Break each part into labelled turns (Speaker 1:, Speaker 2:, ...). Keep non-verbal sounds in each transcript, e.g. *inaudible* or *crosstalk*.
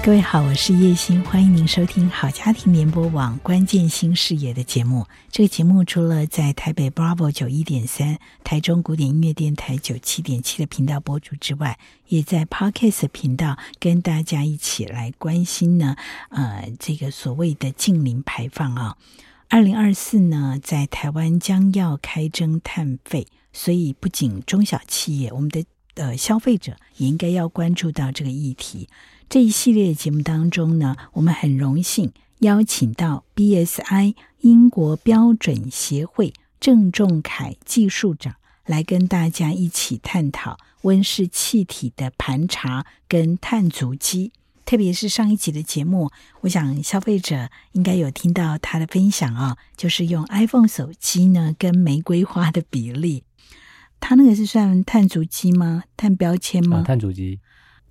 Speaker 1: 各位好，我是叶欣，欢迎您收听好家庭联播网关键新视野的节目。这个节目除了在台北 Bravo 九一点三、台中古典音乐电台九七点七的频道播出之外，也在 Podcast 频道跟大家一起来关心呢。呃，这个所谓的近邻排放啊，二零二四呢，在台湾将要开征碳费，所以不仅中小企业，我们的呃消费者也应该要关注到这个议题。这一系列节目当中呢，我们很荣幸邀请到 BSI 英国标准协会郑仲凯技术长来跟大家一起探讨温室气体的盘查跟碳足迹。特别是上一集的节目，我想消费者应该有听到他的分享啊、就是用 iPhone 手机呢跟玫瑰花的比例，他那个是算碳足迹吗？碳标签吗？
Speaker 2: 啊、碳足迹。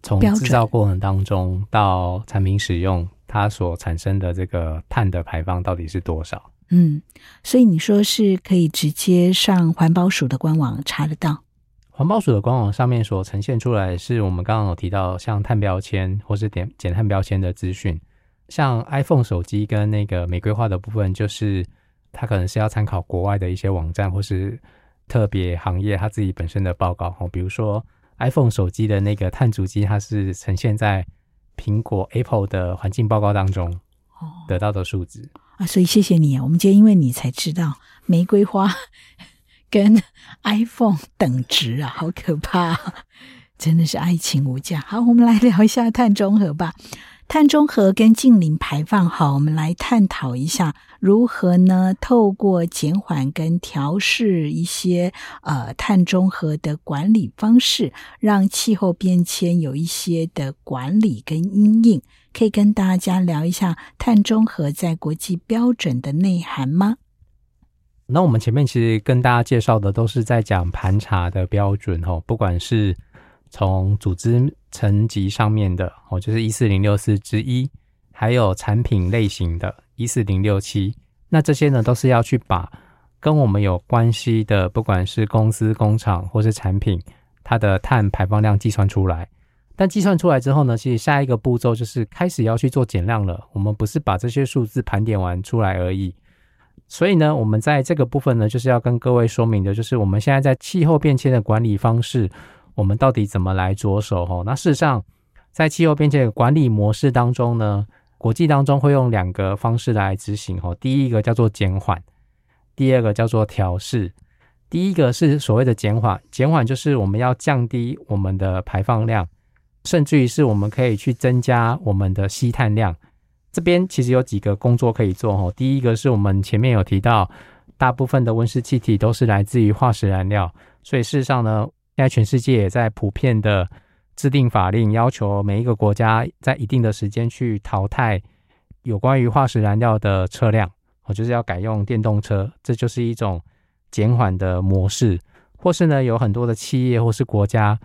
Speaker 2: 从制造过程当中到产品使用，它所产生的这个碳的排放到底是多少？
Speaker 1: 嗯，所以你说是可以直接上环保署的官网查得到。
Speaker 2: 环保署的官网上面所呈现出来是我们刚刚有提到像碳标签或是点减碳标签的资讯，像 iPhone 手机跟那个玫瑰花的部分，就是它可能是要参考国外的一些网站或是特别行业它自己本身的报告哦，比如说。iPhone 手机的那个碳足迹，它是呈现在苹果 Apple 的环境报告当中得到的数字
Speaker 1: 啊，所以谢谢你啊，我们今天因为你才知道玫瑰花 *laughs* 跟 iPhone 等值啊，好可怕，真的是爱情无价。好，我们来聊一下碳中和吧。碳中和跟净零排放，好，我们来探讨一下如何呢？透过减缓跟调试一些呃碳中和的管理方式，让气候变迁有一些的管理跟因应，可以跟大家聊一下碳中和在国际标准的内涵吗？
Speaker 2: 那我们前面其实跟大家介绍的都是在讲盘查的标准哦，不管是。从组织层级上面的哦，就是一四零六四之一，还有产品类型的一四零六七，那这些呢都是要去把跟我们有关系的，不管是公司、工厂或是产品，它的碳排放量计算出来。但计算出来之后呢，其实下一个步骤就是开始要去做减量了。我们不是把这些数字盘点完出来而已。所以呢，我们在这个部分呢，就是要跟各位说明的，就是我们现在在气候变迁的管理方式。我们到底怎么来着手？哈，那事实上，在气候变迁的管理模式当中呢，国际当中会用两个方式来执行。哈，第一个叫做减缓，第二个叫做调试。第一个是所谓的减缓，减缓就是我们要降低我们的排放量，甚至于是我们可以去增加我们的吸碳量。这边其实有几个工作可以做。哈，第一个是我们前面有提到，大部分的温室气体都是来自于化石燃料，所以事实上呢。现在全世界也在普遍的制定法令，要求每一个国家在一定的时间去淘汰有关于化石燃料的车辆，我就是要改用电动车，这就是一种减缓的模式。或是呢，有很多的企业或是国家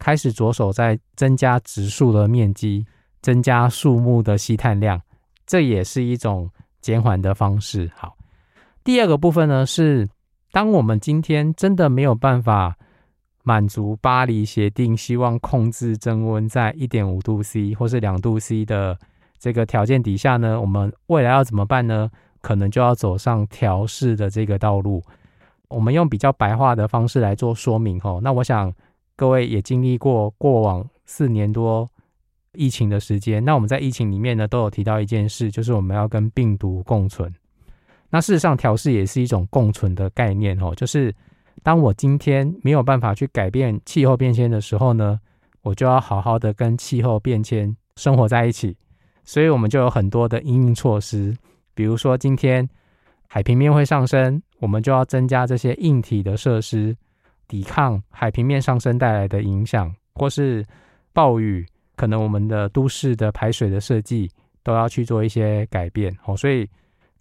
Speaker 2: 开始着手在增加植树的面积，增加树木的吸碳量，这也是一种减缓的方式。好，第二个部分呢是，当我们今天真的没有办法。满足巴黎协定希望控制增温在一点五度 C 或是两度 C 的这个条件底下呢，我们未来要怎么办呢？可能就要走上调试的这个道路。我们用比较白话的方式来做说明吼。那我想各位也经历过过往四年多疫情的时间。那我们在疫情里面呢，都有提到一件事，就是我们要跟病毒共存。那事实上，调试也是一种共存的概念吼，就是。当我今天没有办法去改变气候变迁的时候呢，我就要好好的跟气候变迁生活在一起。所以，我们就有很多的应应措施，比如说今天海平面会上升，我们就要增加这些硬体的设施，抵抗海平面上升带来的影响，或是暴雨，可能我们的都市的排水的设计都要去做一些改变。哦，所以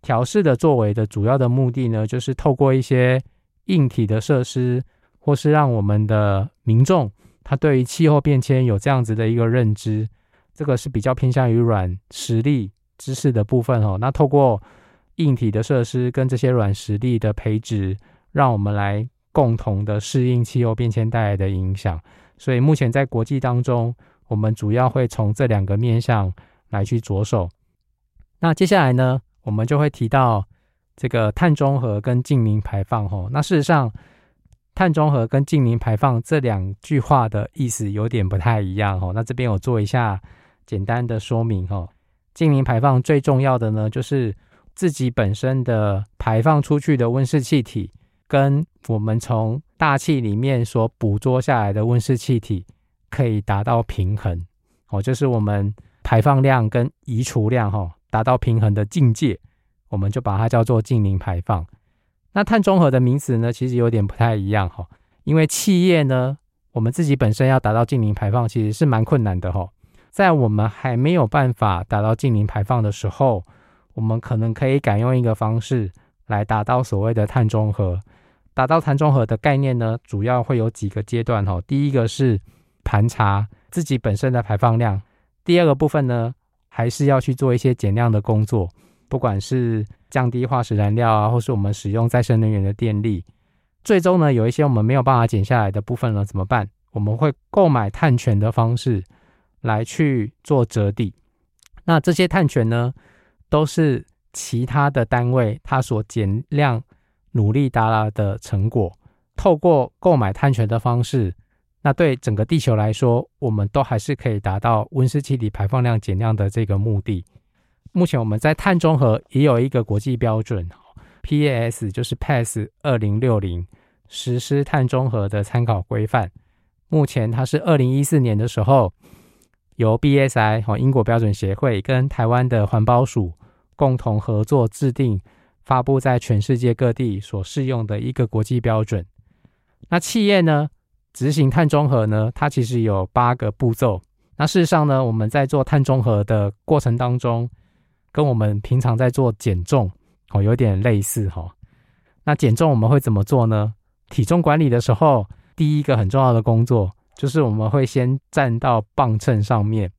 Speaker 2: 调试的作为的主要的目的呢，就是透过一些硬体的设施，或是让我们的民众他对于气候变迁有这样子的一个认知，这个是比较偏向于软实力知识的部分哦。那透过硬体的设施跟这些软实力的培植，让我们来共同的适应气候变迁带来的影响。所以目前在国际当中，我们主要会从这两个面向来去着手。那接下来呢，我们就会提到这个碳中和跟净零排放。吼，那事实上，碳中和跟净零排放这两句话的意思有点不太一样。吼，那这边我做一下简单的说明。吼，净零排放最重要的呢，就是自己本身的排放出去的温室气体，跟我们从大气里面所捕捉下来的温室气体。可以达到平衡，哦，就是我们排放量跟移除量，哈，达到平衡的境界，我们就把它叫做净零排放。那碳中和的名词呢，其实有点不太一样，哈，因为企业呢，我们自己本身要达到净零排放，其实是蛮困难的，哈。在我们还没有办法达到净零排放的时候，我们可能可以改用一个方式来达到所谓的碳中和。达到碳中和的概念呢，主要会有几个阶段，哈。第一个是盘查自己本身的排放量，第二个部分呢，还是要去做一些减量的工作，不管是降低化石燃料啊，或是我们使用再生能源的电力。最终呢，有一些我们没有办法减下来的部分呢，怎么办？我们会购买碳权的方式来去做折抵。那这些碳权呢，都是其他的单位它所减量努力达到的成果，透过购买碳权的方式。那对整个地球来说，我们都还是可以达到温室气体排放量减量的这个目的。目前我们在碳中和也有一个国际标准，PAS 就是 PAS 二零六零实施碳中和的参考规范。目前它是二零一四年的时候，由 BSI 和英国标准协会跟台湾的环保署共同合作制定，发布在全世界各地所适用的一个国际标准。那企业呢？执行碳中和呢，它其实有八个步骤。那事实上呢，我们在做碳中和的过程当中，跟我们平常在做减重哦，有点类似哈。那减重我们会怎么做呢？体重管理的时候，第一个很重要的工作就是我们会先站到磅秤上面，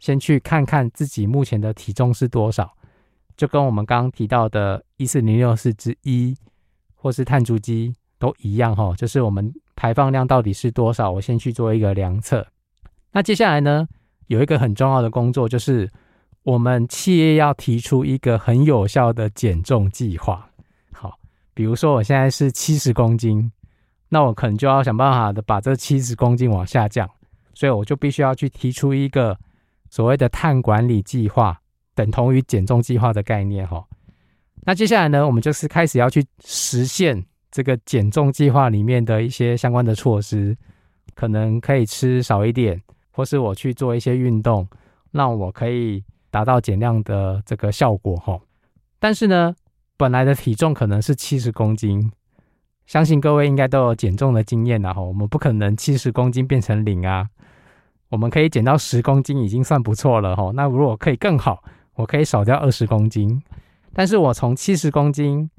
Speaker 2: 先去看看自己目前的体重是多少，就跟我们刚刚提到的一四零六四之一或是碳足迹都一样哈，就是我们。排放量到底是多少？我先去做一个量测。那接下来呢，有一个很重要的工作，就是我们企业要提出一个很有效的减重计划。好，比如说我现在是七十公斤，那我可能就要想办法的把这七十公斤往下降，所以我就必须要去提出一个所谓的碳管理计划，等同于减重计划的概念。哈，那接下来呢，我们就是开始要去实现。这个减重计划里面的一些相关的措施，可能可以吃少一点，或是我去做一些运动，让我可以达到减量的这个效果哈。但是呢，本来的体重可能是七十公斤，相信各位应该都有减重的经验了哈。我们不可能七十公斤变成零啊，我们可以减到十公斤已经算不错了哈。那如果可以更好，我可以少掉二十公斤，但是我从七十公斤。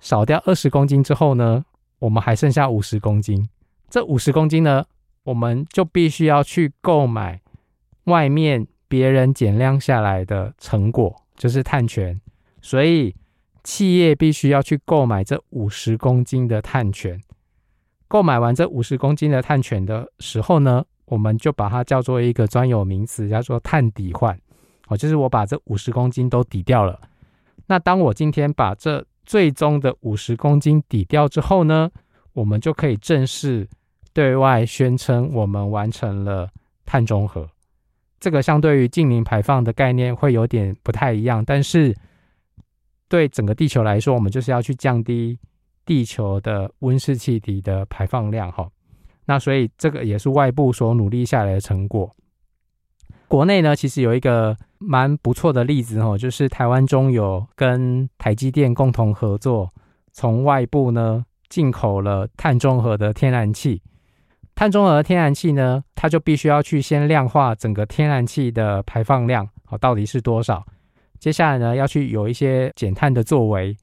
Speaker 2: 少掉二十公斤之后呢，我们还剩下五十公斤。这五十公斤呢，我们就必须要去购买外面别人减量下来的成果，就是碳权。所以企业必须要去购买这五十公斤的碳权。购买完这五十公斤的碳权的时候呢，我们就把它叫做一个专有名词，叫做碳抵换。哦，就是我把这五十公斤都抵掉了。那当我今天把这最终的五十公斤抵掉之后呢，我们就可以正式对外宣称我们完成了碳中和。这个相对于近零排放的概念会有点不太一样，但是对整个地球来说，我们就是要去降低地球的温室气体的排放量哈。那所以这个也是外部所努力下来的成果。国内呢，其实有一个蛮不错的例子哦，就是台湾中油跟台积电共同合作，从外部呢进口了碳中和的天然气。碳中和天然气呢，它就必须要去先量化整个天然气的排放量哦，到底是多少？接下来呢，要去有一些减碳的作为。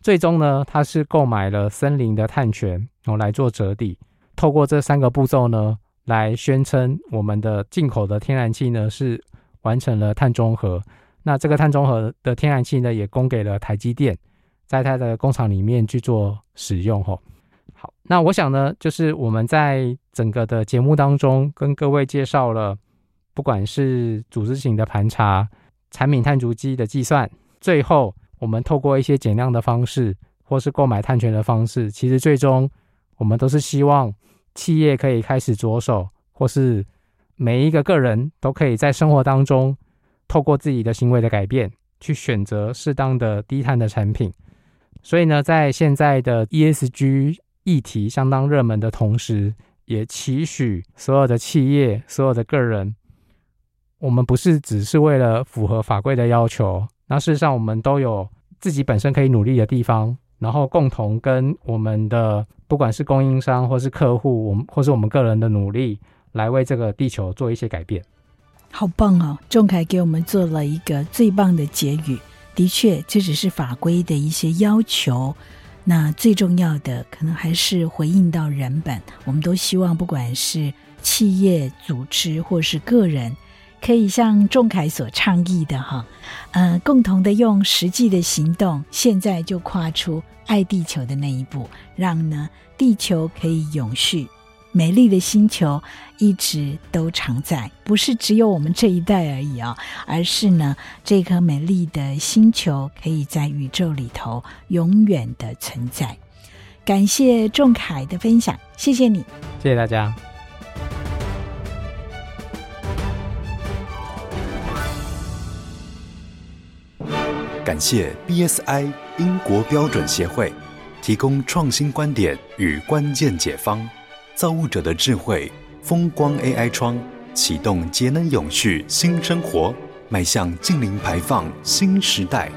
Speaker 2: 最终呢，它是购买了森林的碳权，然后来做折抵。透过这三个步骤呢，来宣称我们的进口的天然气呢是完成了碳中和。那这个碳中和的天然气呢，也供给了台积电，在它的工厂里面去做使用。吼，那我想呢，就是我们在整个的节目当中跟各位介绍了，不管是组织型的盘查、产品碳足迹的计算，最后我们透过一些减量的方式，或是购买碳权的方式，其实最终我们都是希望企业可以开始着手，或是每一个个人都可以在生活当中。透过自己的行为的改变，去选择适当的低碳的产品。所以呢，在现在的 ESG 议题相当热门的同时，也期许所有的企业、所有的个人，我们不是只是为了符合法规的要求，那事实上我们都有自己本身可以努力的地方，然后共同跟我们的不管是供应商或是客户，我们或是我们个人的努力，来为这个地球做一些改变。
Speaker 1: 好棒哦！仲凯给我们做了一个最棒的结语。的确，这只是法规的一些要求。那最重要的，可能还是回应到人本。我们都希望，不管是企业、组织或是个人，可以像仲恺所倡议的哈，呃，共同的用实际的行动，现在就跨出爱地球的那一步，让呢地球可以永续。美丽的星球一直都常在，不是只有我们这一代而已啊、哦，而是呢，这颗美丽的星球可以在宇宙里头永远的存在。感谢仲凯的分享，谢谢你，
Speaker 2: 谢谢大家。
Speaker 3: 感谢 BSI 英国标准协会提供创新观点与关键解方。造物者的智慧，风光 AI 窗启动节能永续新生活，迈向净零排放新时代。